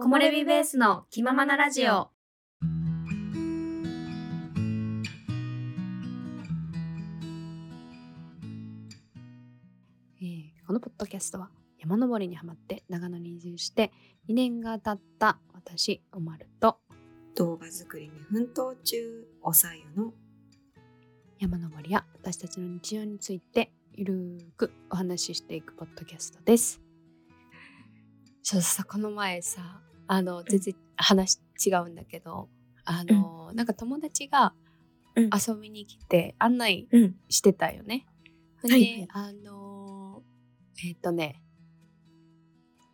木漏れ日ベースの気ままなラジオ。えーこのポッドキャストは山登りにはまって長野に移住して2年が経った私おまると動画作りに奮闘中おさゆの山登りや私たちの日常についてゆるーくお話ししていくポッドキャストです。ちょっとさこの前さあの全然話違うんだけどあの、なんか友達がうん。遊びに来て案内うん。してたよね。で、はいはい。あのえっ、とね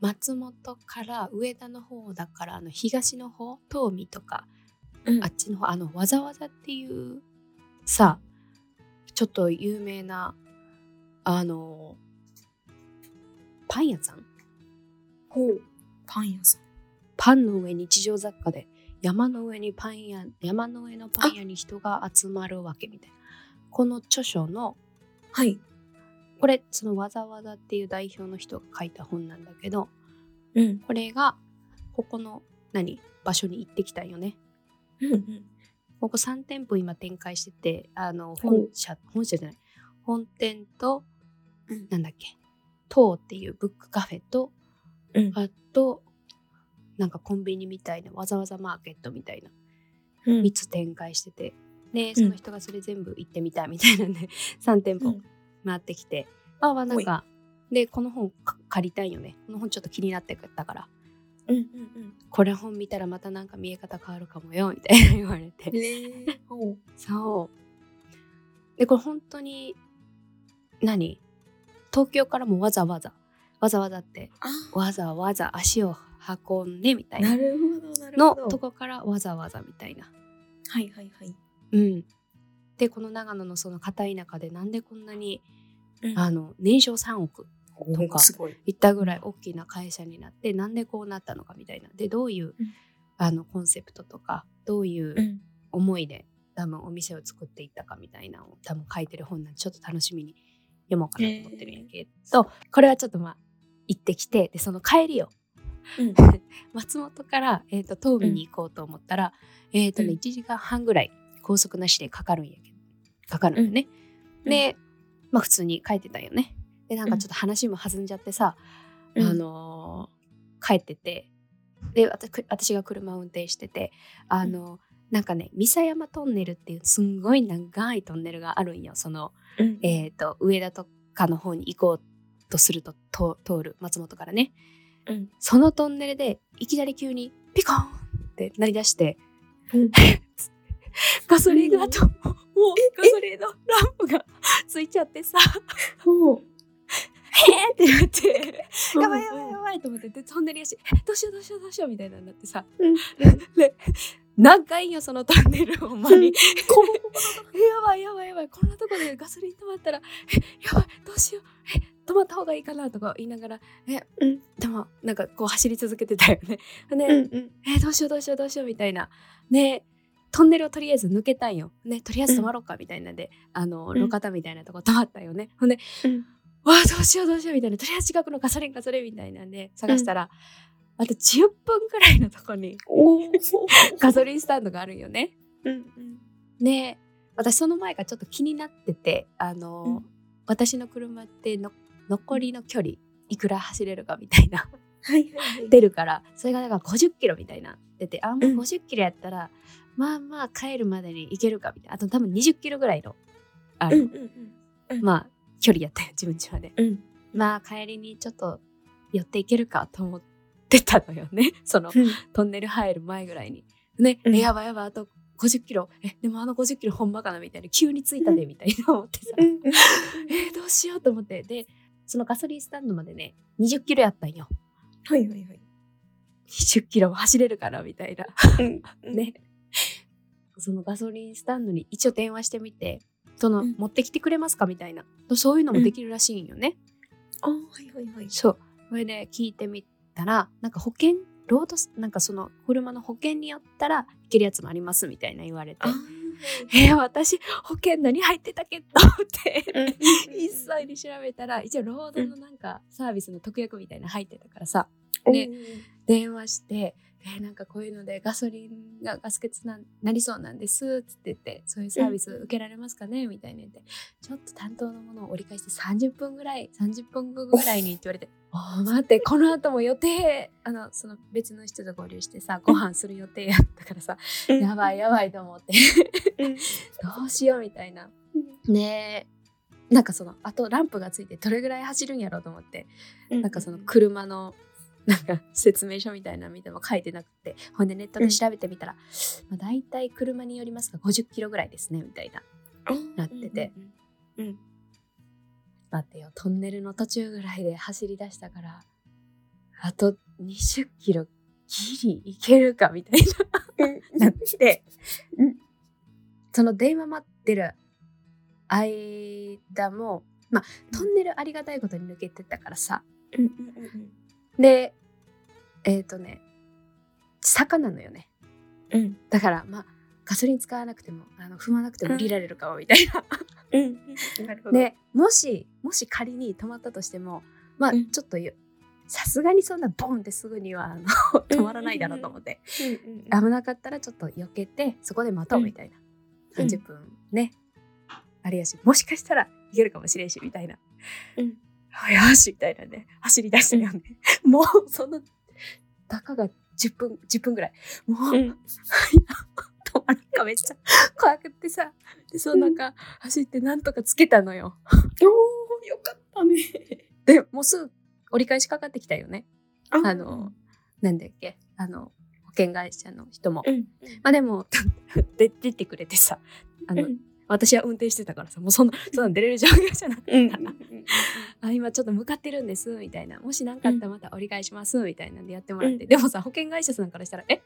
松本から上田の方だからあの東の方東海とかうん。あっちの方あのわざわざっていうさちょっと有名なあのパン屋さん？ほう。パン屋さんパンの上に地上雑貨で山の上にパン屋山の上のパン屋に人が集まるわけみたいな。この著書のはい。これそのわざわざっていう代表の人が書いた本なんだけどうん。これがここの何？場所に行ってきたんよね。うんうん。ここ3店舗今展開しててあの本社本社じゃない。本店と、うん。なんだっけ？当っていうブックカフェとうん。あとなんかコンビニみたいなわざわざマーケットみたいなうん。3つ展開してて。でその人がそれ全部行ってみたいみたいなんで 3店舗うん。回ってきて、ああなんかでこの本か借りたいよね。この本ちょっと気になってたから。うんうんこれ本見たらまたなんか見え方変わるかもよみたいな言われて。うんねそう。でこれ本当に何？東京からもわざわざ。わざわざってあわざわざ足を運んでみたいな。なるほどなるのとこからわざわざみたいな。はいはいはい。うん。でこの長野のその片田舎でなんでこんなにうん。あの年商3億とかすごい。いったぐらい大きな会社になってなんでこうなったのかみたいな。でどういう、うん。あのコンセプトとかどういううん。思いで多分お店を作っていったかみたいなのを多分書いてる本なんでちょっと楽しみに読もうかなと思ってるんやけど、これはちょっとまあ行ってきてでその帰りをうん。松本から、えー、と東海に行こうと思ったら、えっ、とね、うん。1時間半ぐらい高速なしでかかるんやけどかかるんよね、うん。でまあ普通に帰ってたよね。でなんかちょっと話も弾んじゃってさ、うん。あのー帰っててで私私が車を運転しててあのーなんかね三佐山トンネルっていうすんごい長いトンネルがあるんよ。その、うん。えー、と上田とかの方に行こうとするとと通る松本からねうん。そのトンネルでいきなり急にピコーンって鳴り出してうん。ガソリンがともうガソリンのランプがついちゃってさへーってなってやばいやばいやばいと思ってでトンネルやしどうしようどうしようどうしようみたいなのになってさうんで長いんよそのトンネルほんまに。えやばいやばいやばいこんなとこでガソリン止まったらえやばいどうしようえ止まった方がいいかなとか言いながらえ、うんでもなんかこう走り続けてたよね。で、うんうんえどうしようどうしようどうしようみたいな。ねトンネルをとりあえず抜けたんよ。ねとりあえず止まろうかみたいなんで、あのうん路肩みたいなとこ止まったよね。ほんで、うんわあどうしようどうしようみたいな。とりあえず近くのガソリンガソリンみたいなんで探したら、あと10分くらいのとこにガソリンスタンドがあるんよね。うんうん。ね私その前からちょっと気になっててあの、うん。私の車っての残りの距離いくら走れるかみたいな。はいはいはい。出るからそれがだから50キロみたいな出てあもううん。50キロやったら、まあまあ帰るまでに行けるかみたいな。あと多分20キロぐらいのあの、うんうん。うん。まあ距離やったよ自分ちまでうんまあ帰りにちょっと寄っていけるかと思ってたのよね そのうんトンネル入る前ぐらいに。ね、うんえやばいやばい、あと50キロ。え、でもあの50キロほんまかなみたいな。急に着いたで、みたいな思ってさ。うんうん えどうしようと思って。で、そのガソリンスタンドまでね、20キロやったんよ。はいはいはい20キロも走れるから、みたいな。うんね。そのガソリンスタンドに一応電話してみて、その、うん持ってきてくれますかみたいな。そういうのもできるらしいんよね。あはいはいはいそう。それで聞いてみたら、なんか保険、ロードス、なんかその車の保険によったらいけるやつもありますみたいな言われてあ。えー、私保険何入ってたっけと思って、うん一切に調べたら一応ロードのなんかサービスの特約みたいなの入ってたからさ、うんね電話して「えーなんかこういうのでガソリンがガス欠ななりそうなんです」っつって言って「そういうサービス受けられますかね?」みたいな言ってちょっと担当のものを折り返して30分ぐらい30分後ぐらいにって言われて「おー待ってこの後も予定あのその別の人と合流してさご飯する予定やったからさやばいやばいと思って。どうしようみたいな。ねえ。なんかそのあとランプがついてどれぐらい走るんやろうと思って。なんかその車のなんか説明書みたいなの見ても書いてなくてほんでネットで調べてみたら、まあ、大体車によりますが50キロぐらいですねみたいななってて。うんうん待ってよトンネルの途中ぐらいで走り出したからあと20キロギリいけるかみたいな。なって、うん。その電話待ってる間もまあトンネルありがたいことに抜けてたからさ。うんうんうんでえっ、とね坂なのよね。うん。だからまあガソリン使わなくてもあの踏まなくても降りられるかもみたいな。うん。でもしもし仮に止まったとしてもまあうん。ちょっとよさすがにそんなボンってすぐにはあの止まらないだろうと思って、危なかったらちょっと避けてそこで待とうみたいな、うん。30分ね。あれやしもしかしたらいけるかもしれんしみたいな、うん。あよしみたいなね走り出したよね、もうそのたかが10分10分ぐらい。もう、うん。止まるかめっちゃ怖くってさ。でその中走ってなんとかつけたのよ。おー。よかったね。でもうすぐ折り返しかかってきたよね。あ。あのなんだっけ。あの保険会社の人も、うん。まあでもで 出てくれてさ。あの、うん私は運転してたからさもうそんなそんなん出れる状況じゃなかったうん あ今ちょっと向かってるんですみたいな。もし何かあったらまた折り返しますみたいなんでやってもらって、うん。でもさ保険会社さんからしたらえ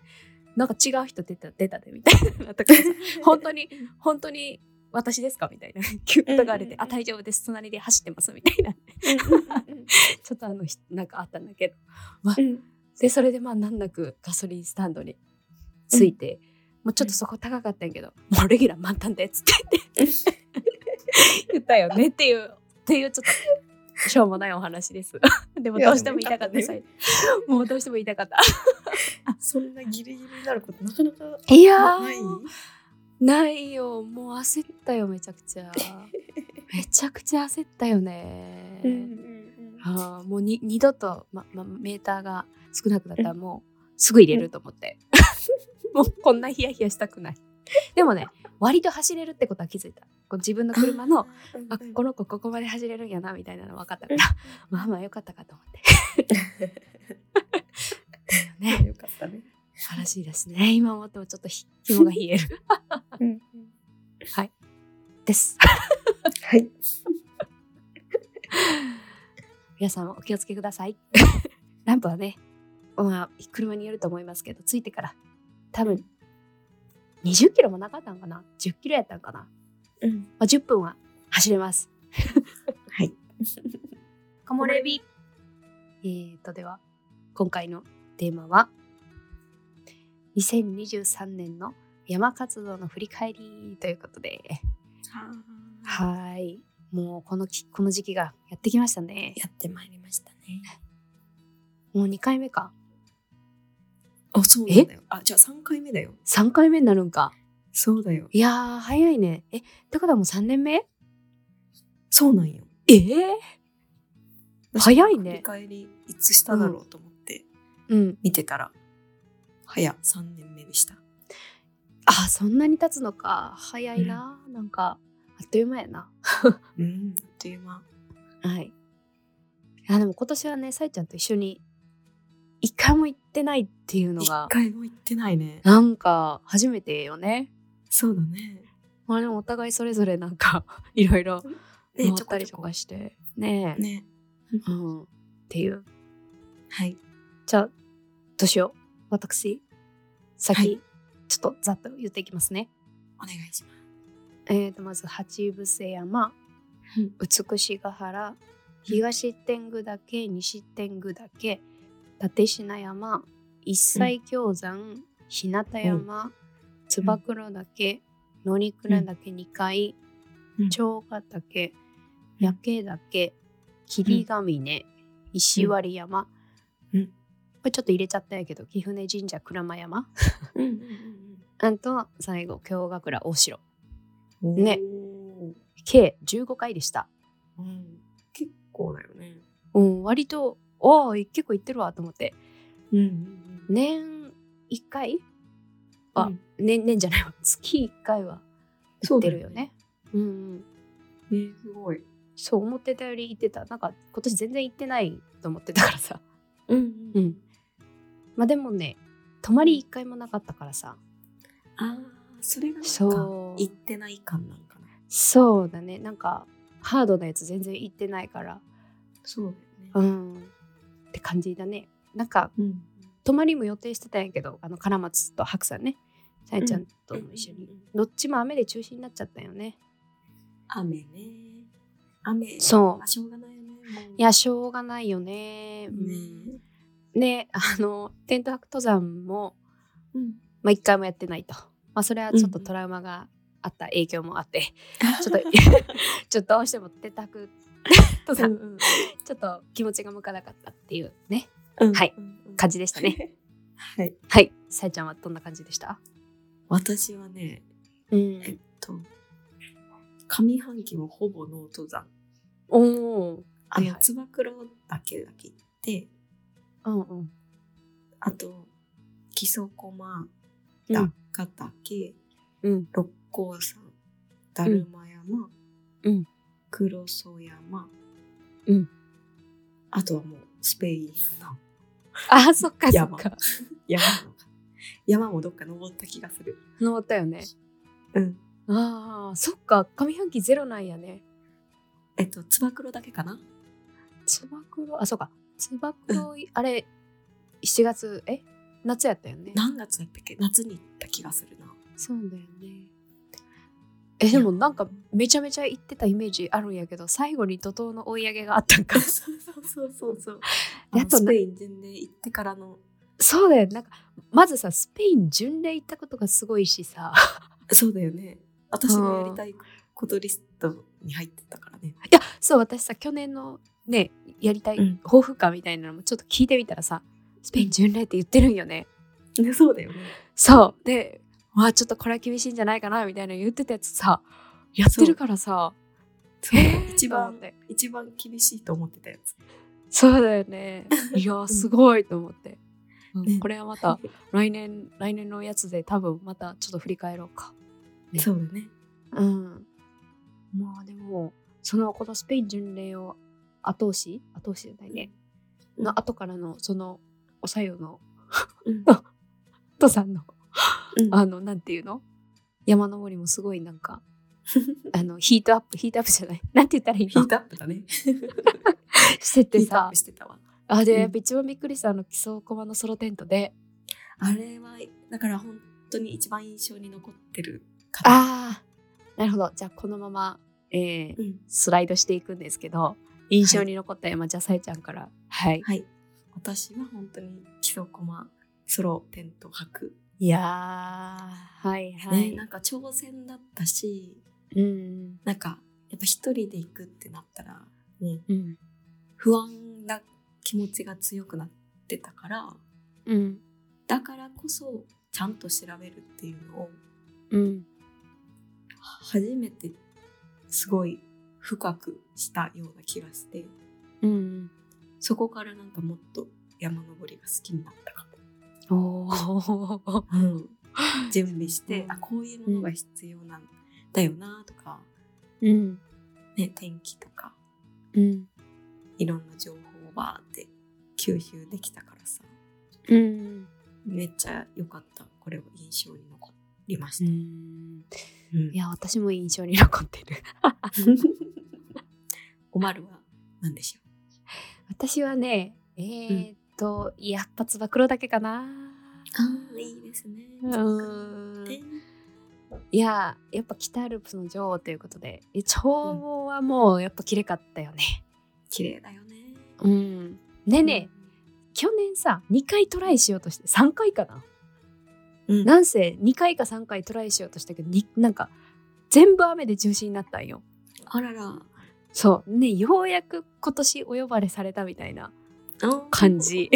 なんか違う人出た出たでみたいななったからさ 本当に本当に私ですか？みたいな。キュッとがれて、うんあ大丈夫です。隣で走ってますみたいな。ちょっとあのひなんかあったんだけど。うん。でそれでまあ難なくガソリンスタンドに着いて、もうちょっとそこ高かったんやけど、もうレギュラー満タンでっつって。言ったよねっていうっていうちょっとしょうもないお話です。でもどうしても言いたかった。でもうどうしても言いたかった。そんなギリギリになることなかなかいやーない？ないよ。もう焦ったよめちゃくちゃ。めちゃくちゃ焦ったよね、あーもうに二度と、まま、メーターが少なくなったらもうすぐ入れると思って、もうこんなヒヤヒヤしたくない。でもね割と走れるってことは気づいた。こう自分の車の あこの子ここまで走れるんやなみたいなの分かったから。まあまあよかったかと思って。ねよかったね。素晴らしいですね。今思ってもちょっとひ肝が冷える。です。はい。皆さんもお気をつけください。ランプはねまあ車によると思いますけどついてから多分20キロもなかったんかな？10キロやったんかな、うん。まあ、10分は走れます。はい。木漏れ日。えーとでは今回のテーマは2023年の山活動の振り返りということで。はい。もうこのきこの時期がやってきましたね。やってまいりましたね。もう2回目かあそうなんだよ。あじゃあ3回目だよ。3回目になるんか。そうだよ。いやー早いね。えってことはもう3年目？そうなんよ。え？ー、早いね。振り返りいつしただろうと思ってうん。見てたら早3年目でした。あそんなに経つのか。早いな、なんかあっという間やな。うんあっという間。はい。いやでも今年はねさいちゃんと一緒に一回も行ってないっていうの一が回も行ってないね。なんか初めてよね。そうだね。まあでもお互いそれぞれなんか いろいろ回ねったりとかして。ねえ。ね。うん。っていう。はい。じゃあどうしよう。私先、はい。ちょっとざっと言っていきますね。お願いします。えー、とまず八伏山、うん。美ヶ原。東天狗岳西天狗岳立品山一切氷山日向山燕岳乗鞍岳2回うん。長ヶ岳うん。焼岳霧ヶ峰石割山、うん。れちょっと入れちゃったんやけど貴船神社鞍馬山あと最後京ヶ倉大城。うんね。計15回でした。うん、結構だよね。うん割とおー結構行ってるわと思って。うん。うん年1回？あ、うん。年年じゃないわ。月1回は行ってるよね。うんうん。ねすごい。そう思ってたより行ってた。なんか今年全然行ってないと思ってたからさ。うんうん。まあでもね泊まり1回もなかったからさ。ああ、それがなんかそう。行ってない感なんかな。そうだね。なんかハードなやつ全然行ってないから。そうだよね。うんって感じだねなんかうん。泊まりも予定してたんやけどあの金松と白さんねさやちゃんとも一緒に、うんうんうんどっちも雨で中止になっちゃったよね雨ね。雨。そうまあしょうがないよね。いやしょうがないよねね。ねあのテント泊登山もうん。まあ一回もやってないとまあそれはちょっとうんトラウマがあった影響もあって、ちょっと ちょっとどうしてもテント泊登山、うん ちょっと気持ちが向かなかったっていうね。うん。はい。うんうん。感じでしたね。はい。はい。さやちゃんはどんな感じでした？私はね、うん。えっと、上半期もほぼノート山。おおあの、はいはい。つば九郎岳だけ行って、うんうん。あと、木曽駒、うん。高岳、うん。六甲山、だるま山、うん黒曽山、うん。あとはもうスペインの。あそっかそっ山。か山も山もどっか登った気がする。登ったよね。うん。ああそっか。上半期ゼロなんやね。えっと、つば九郎だけかな。つば九郎あそうか。つば九郎、あれ7月え？夏やったよね。何月だったっけ？夏に行った気がするな。そうだよねえでもなんかめちゃめちゃ行ってたイメージあるんやけど最後に怒涛の追い上げがあったんか。そうそうそうそう あとスペイン全然行ってからの。そうだよ。なんかまずさスペイン巡礼行ったことがすごいしさ。そうだよね。私のやりたいことリストに入ってたからね。いやそう私さ去年のねやりたいうん。抱負感みたいなのもちょっと聞いてみたらさスペイン巡礼って言ってるんよね、ね、そうだよね。そう。でまあちょっとこれは厳しいんじゃないかなみたいな言ってたやつさやってるからさ 一番一番厳しいと思ってたやつ。そうだよね。いやん。すごいと思って、うんね。これはまた来年来年のやつで多分またちょっと振り返ろうか。ね。そうだね。うん。まあでもそのこのスペイン巡礼を後押し？後押しじゃないね、うん。の後からのそのおさゆのうん。とさんのうんあのなんていうの？山登りもすごいなんか あのヒートアップヒートアップじゃない なんて言ったらいいの？ヒートアップだね。しててさ。あで、うんやっぱ一番びっくりしたあの基礎駒のソロテントであれは、だから本当に一番印象に残ってる。ああなるほどじゃあこのまま、えーうん。スライドしていくんですけど印象に残った山、じゃあさえちゃんからはいはい。私は本当に基礎コマソロテント泊。いやーはいはい、ね、なんか挑戦だったし、うん。なんかやっぱ一人で行くってなったら、もううん。不安な気持ちが強くなってたから、うん。だからこそちゃんと調べるっていうのをうん。初めてすごい深くしたような気がして、うん。そこからなんかもっと山登りが好きになったかお準備して、うん。あ、こういうものが必要なんだよなとか、うん。ね、天気とか、うん。いろんな情報をバーって吸収できたからさ、うん。めっちゃ良かった。これは印象に残りまうした。ん。うん。いや私も印象に残ってる。おまるは何でしょ私はねえー、っと、やっぱつば九郎だけかな。うああ、いいですね。うん。でいややっぱ北アルプスの女王ということでえ眺望はもうやっぱ綺麗かったよね。綺麗だよね。うん。ねえねえ、去年さ2回トライしようとして3回かな。うん、なんせ2回か3回トライしようとしたけどになんか全部雨で中止になったんよ。あらら。そう。ねようやく今年お呼ばれされたみたいな感じ。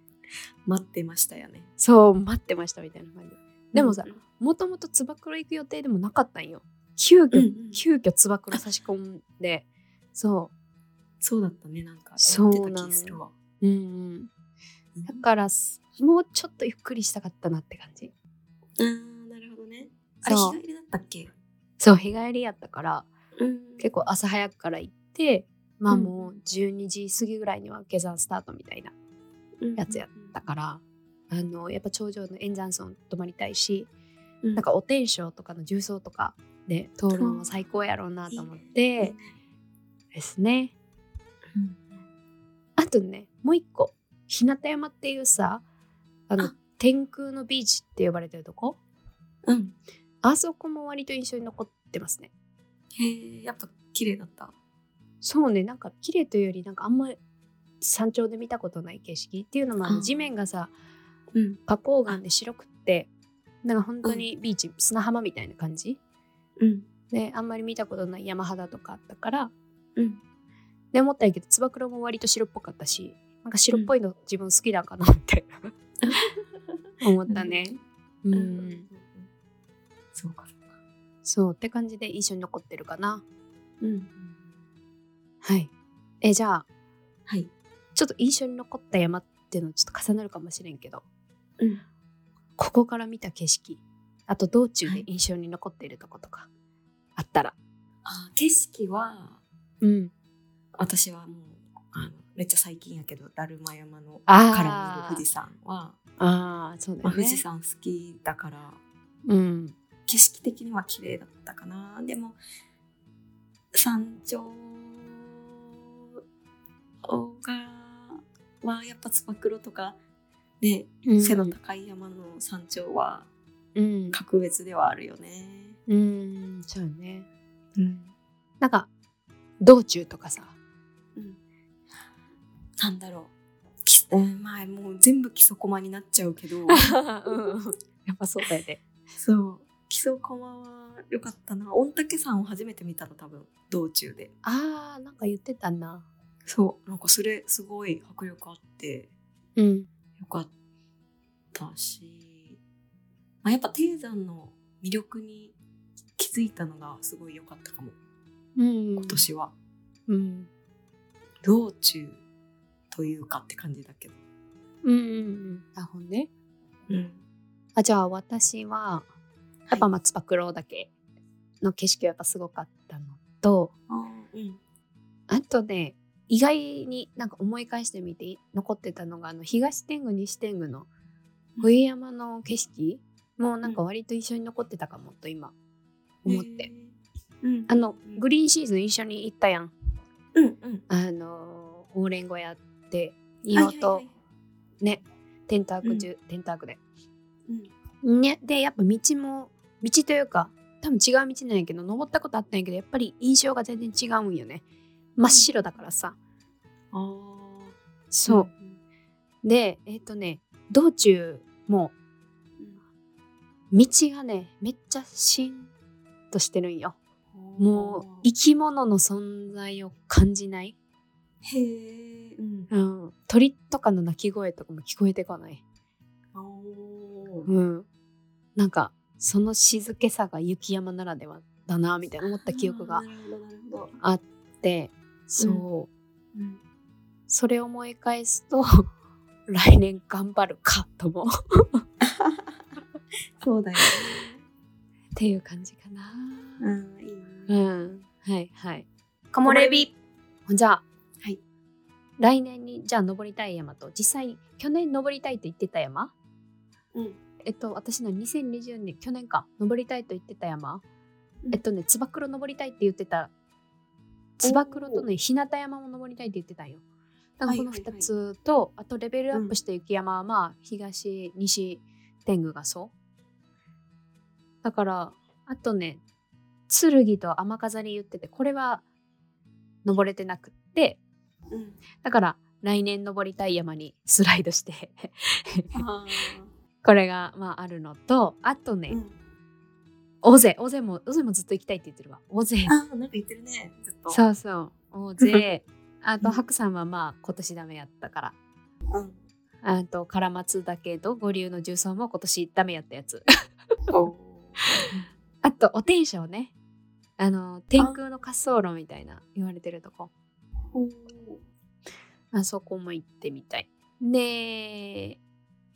待ってましたよね。そう待ってましたみたいな感じ。でもさうんもともとつば九郎行く予定でもなかったんよ。急遽、うんうん。急遽つば九郎差し込んで。そそうだったね、なんか。そうな。ううんうん。うん。だからすもうちょっとゆっくりしたかったなって感じ。あーなるほどね。あれ、日帰りだったっけ？そう日帰りやったから。うん。結構朝早くから行ってまあうん。もう12時過ぎぐらいには下山スタートみたいなやつやったから、あのやっぱ頂上の円山村泊まりたいし、うん。なんかお天正とかの重曹とかで通るのも最高やろうなと思ってですね。うん。あとねもう一個日向山っていうさあのあ。天空のビーチって呼ばれてるとこ？うん。あそこも割と印象に残ってますね。へえ、やっぱ綺麗だった。そうねなんか綺麗というよりなんかあんまり山頂で見たことない景色っていうのも地面がさうん。花崗岩で白くってなんか本当にビーチ、砂浜みたいな感じうん。であんまり見たことない山肌とかあったからうん。で思ったんやけどつば九郎も割と白っぽかったしなんか白っぽいの自分好きなんかなって 思ったねううんんそうか、そうか。そうって感じで印象に残ってるかなうん。はい。えじゃあはい。ちょっと印象に残った山っていうのちょっと重なるかもしれんけど。うん。ここから見た景色あと道中はい。で印象に残っているとことかあったら、あー景色は、うん。私はもう、あの、めっちゃ最近やけど、だるま山のから見る富士山は、ああそうだまあ、よね富士山好きだから、うん。景色的には綺麗だったかな。でも、山頂が、はやっぱつば九郎とか、ね、うん背の高い山の山頂はうん格別ではあるよね。うんそうよねうん。なんか道中とかさうん、なんだろう。きえーまあもう全部基礎駒になっちゃうけど、やっぱそうだよねそう。基礎駒は良かったな。御嶽山を初めて見たの多分、道中で。あーなんか言ってたなそう。なんかそれすごい迫力あって、うんよかったし、まあ、やっぱ低山の魅力に気づいたのがすごい良かったかも、うん今年は。うん道中というかって感じだけど。うんうんうんあほんでうん。あじゃあ私はやっぱ松葉九郎岳の景色がやっぱすごかったのとあーうん。あとね意外になんか思い返してみて残ってたのがあの東天狗西天狗の冬山の景色もなんか割と一緒に残ってたかもと今思って。うん。あのグリーンシーズン一緒に行ったやん。うんうん。あのオーレン小屋って硫黄とねテント泊中、テント泊で。うん。ねでやっぱ道も道というか多分違う道なんやけど登ったことあったんやけどやっぱり印象が全然違うんよね真っ白だからさ、ああ。そう、でえっ、とね道中も道がねめっちゃシーンとしてるんよ。うん。もう生き物の存在を感じない、へえ。うん。うん、鳥とかの鳴き声とかも聞こえてこない、うん、なんかその静けさが雪山ならではだなみたいな思った記憶が。あってそう、うん。それを思い返すと 来年頑張るかとも。っ そうだよね。ていう感じかな。うん、いいね。うん。はいはい。木漏れ日。じゃあ、はい。来年にじゃあ登りたい山と実際去年登りたいと言ってた山？うん。えっと私の2020年去年か。登りたいと言ってた山、うん。えっとねつば九郎登りたいって言ってたつば九郎とね日向山も登りたいって言ってたんよ。だからこのはい。はいはい2つと、あとレベルアップした雪山はまあ東西天狗がそう。だからあとね剣と雨飾り言っててこれは登れてなくって。うん。だから来年登りたい山に スライドして。あ これがまああるのとあとね、ーうん。尾瀬尾瀬も尾瀬もずっと行きたいって言ってるわ。尾瀬あー、なんか言ってるね。ずっと。そうそう。尾瀬 あとうん。白山はまあ今年ダメやったから。うん。あと唐松岳と五竜の重曹も今年ダメやったやつ。お。あとお天正ね。あの天空の滑走路みたいな言われてるとこ。おあそこも行ってみたい。で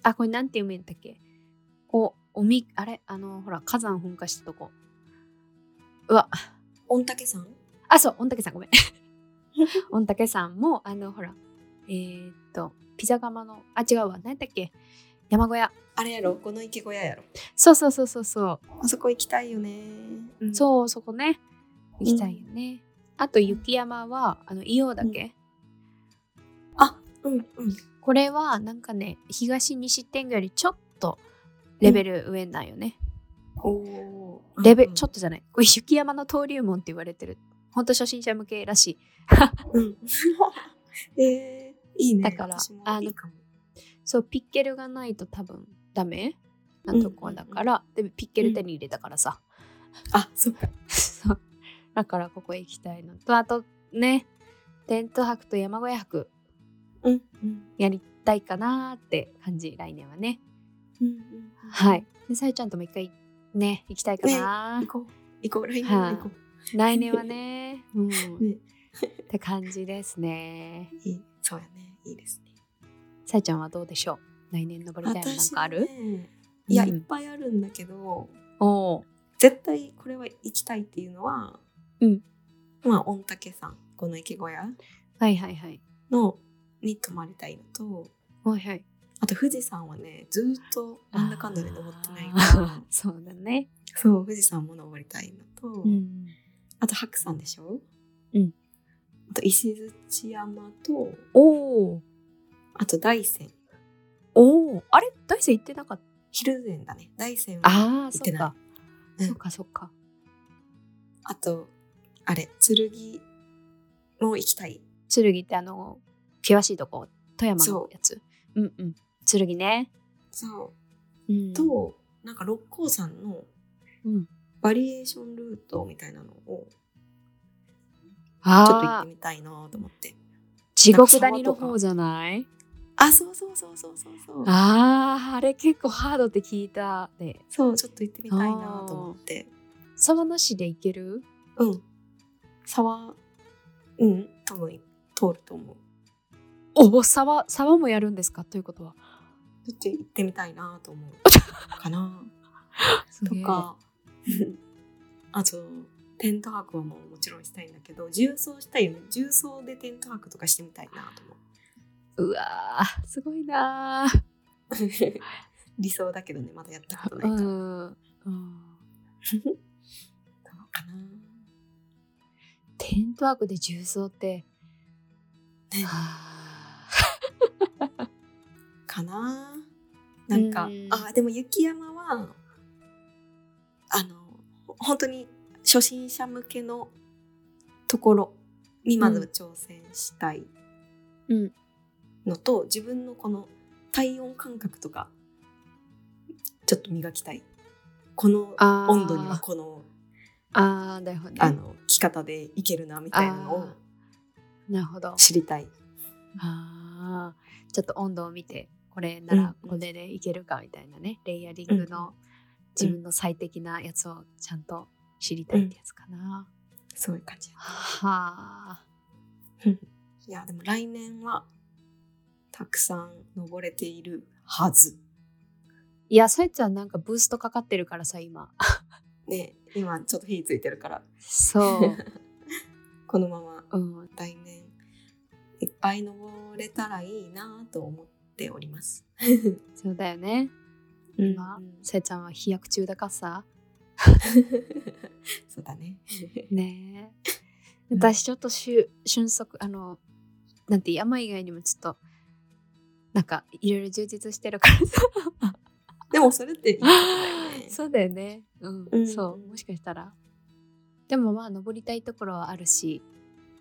あこれなんて読めんだっけ？おおみあれ？あのほら火山噴火したとこ。うわ。御嶽山？あそう御嶽山。ごめん。御嶽山もあのほらえー、っとピザ窯のあ違うわ。何だっけ？山小屋。あれやろ？この池小屋やろ？そうそうそうそうそう。あそこ行きたいよね、うん。そうそこね。行きたいよね、あと雪山はあの硫黄岳、あうんうん。これはなんかね東西天狗よりちょっとレベル上なんよね、おおレベ、ちょっっとじゃない。これ雪山の登竜門って言われてる。ほんと初心者向けらしい。とうん。えー、いいね。だからいいかも。そうピッケルがないと多分ダメ。なとこだから、でもピッケル手に入れたからさ、あそっか。そう。だからここへ行きたいのと。あとね。テント泊と山小屋泊。うんうん。やりたいかなーって感じ。来年はねうんうんはい。でさゆちゃんとも一回ね行きたいかな、行こう。行こう。来年は行こ来年はね うん、ね。って感じですね。ういい。そうやね。いいですね。さゆちゃんはどうでしょう？来年登りたいのなんかある、私ねいや、うん。いっぱいあるんだけどおお絶対これは行きたいっていうのは、うん。まあ御嶽山この池小屋はいはいはい。のに泊まりたいのとはいはいあと富士山はねずーっとなんだかんだで登ってない そうだね。そう富士山も登りたいのと、うん。あと白山でしょ？うん。あと石鎚山とおおあと大山。おおあれ？大山行ってなかった？昼前だね。大山はああ行ってない。そっか、うん。そっかそっか。あとあれ剣も行きたい。剣ってあの険しいとこ富山のやつ？うんうん剣ね。そう。うん。と、なんか六甲山のうん。バリエーションルートみたいなのをちょっと行ってみたいなと思って。地獄谷の方じゃない？あそうそうそうそうそうそう。あああれ結構ハードって聞いたで。そうちょっと行ってみたいなと思って。沢なしで行ける？うん。沢うん。多分通ると思う。おお沢沢もやるんですか？ということはちょっと行ってみたいなと思うかな。とか。あとテント泊はもうもちろんしたいんだけど重装したいよね。重装でテント泊とかしてみたいなと思う。うわーすごいな 理想だけどねまだやったことーないから、うん、うん、どうかな。テントワークで重曹って、ねはかな。なんか、うんあでも雪山はあのほ本当に初心者向けのところにまず挑戦したいうん。のと、自分のこの体温感覚とかちょっと磨きたい。この温度にはこのああなるほどね。あの着方でいけるなみたいなのをあなるほど。知りたい。あー。ちょっと温度を見てこれならうんこれでいけるかみたいなね、レイヤリングの自分の最適なやつをちゃんと知りたいってやつかな、そういう感じはあ。いやでも来年はたくさん登れているはず。いやそいつはなんかブーストかかってるからさ今。ね今ちょっと火ついてるから。そう、このままうん、来年いっぱい登れたらいいなと思っております。そうだよね。うん。今さえちゃんは飛躍中だからさ。そうだね。ね。私ちょっとしゅ瞬足あのなんて山以外にもちょっとなんかいろいろ充実してるからさ。でもそれってね。そうだよね。うん、うん。そう。もしかしたら。でもまあ登りたいところはあるし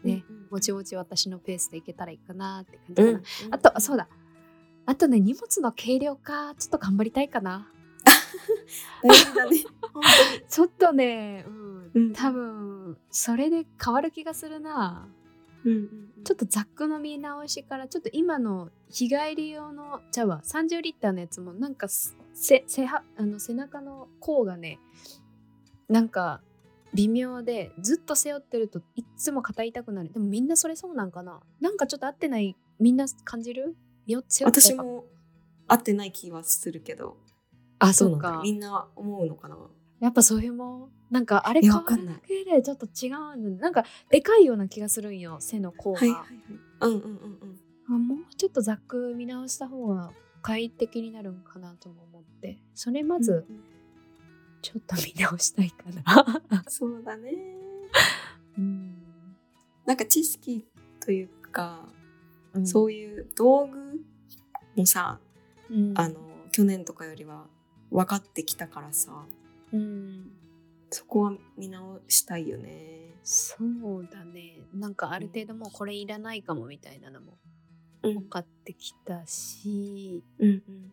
ね。うんぼちぼち私のペースでいけたらいいかなって感じかな、うん、あとそうだあとね荷物の軽量化ちょっと頑張りたいかな。大事だね。本ちょっとね、うんうん。多分それで変わる気がするな。うんうんちょっとザックの見直しからちょっと今の日帰り用の茶は30リッターのやつもなんか背はあの背中の甲がねなんか微妙でずっと背負ってるといっつも肩痛くなる。でもみんなそれそうなんかな。なんかちょっと合ってないみんな感じる？よ私も合ってない気はするけど。あそなんそううかだみんな思うのかな。やっぱそういうもん。なんかあれいや変わるだけでちょっと違うなんかでかいような気がするんよ背の甲が、はいはいはい。うんうんうんうん。あもうちょっとザック見直した方が快適になるんかなとも思って。それまずうんうん。ちょっと見直したいかな。そうだね。うん、なんか知識というか、うん。そういう道具もさ、うん。あの去年とかよりは分かってきたからさうん。そこは見直したいよね。そうだね。なんかある程度もうこれいらないかもみたいなのもうん。分かってきたし、うんうん。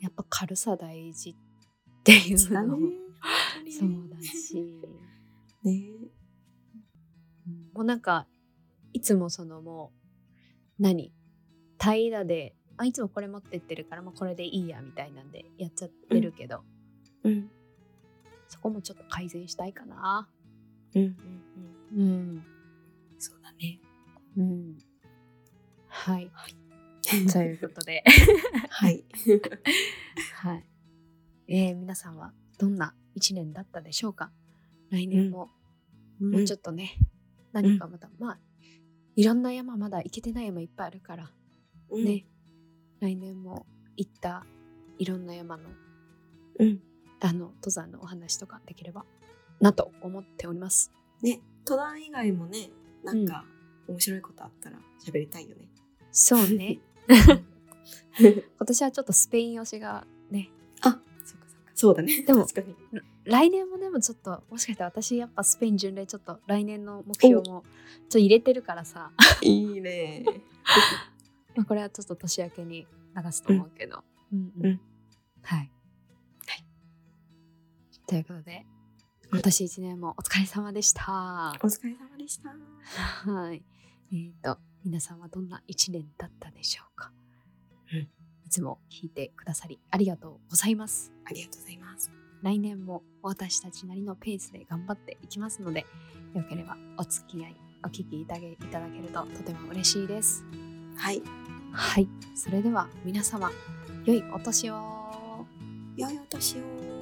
やっぱ軽さ大事っていうのも。本そうだし、ね。うんもうなんかいつもそのもう何？平らであいつもこれ持ってってるからもうこれでいいやみたいなんでやっちゃってるけど、うん。そこもちょっと改善したいかな。うん。うん。うんうん。そうだね。うん。はい。はい。ということで、はい。はい。えー皆さんはどんな一年だったでしょうか？来年も、もうちょっとね、何かまた、まあ、いろんな山まだ行けてない山いっぱいあるから、うん。ね、来年も行ったいろんな山のうん。あの登山のお話とかできればなと思っております。ね。登山以外もねなんか面白いことあったら喋りたいよね、そうね。今年はちょっとスペイン推しがね、あそうだね。でも来年もでもちょっともしかしたら私やっぱスペイン巡礼ちょっと来年の目標もちょっと入れてるからさ、いいね。まあこれはちょっと年明けに流すと思うけど。うんうん。うん。はい。はい。ということで、今年一年もお疲れ様でした。お疲れ様でした。はい。えっ、と、皆さんはどんな一年だったでしょうか、うんいつも聞いてくださりありがとうございます。ありがとうございます来年も私たちなりのペースで頑張っていきますので、よければお付き合い、お聞きいただけいただけるととても嬉しいです。はいはい。それでは皆様、良いお年を。良いお年を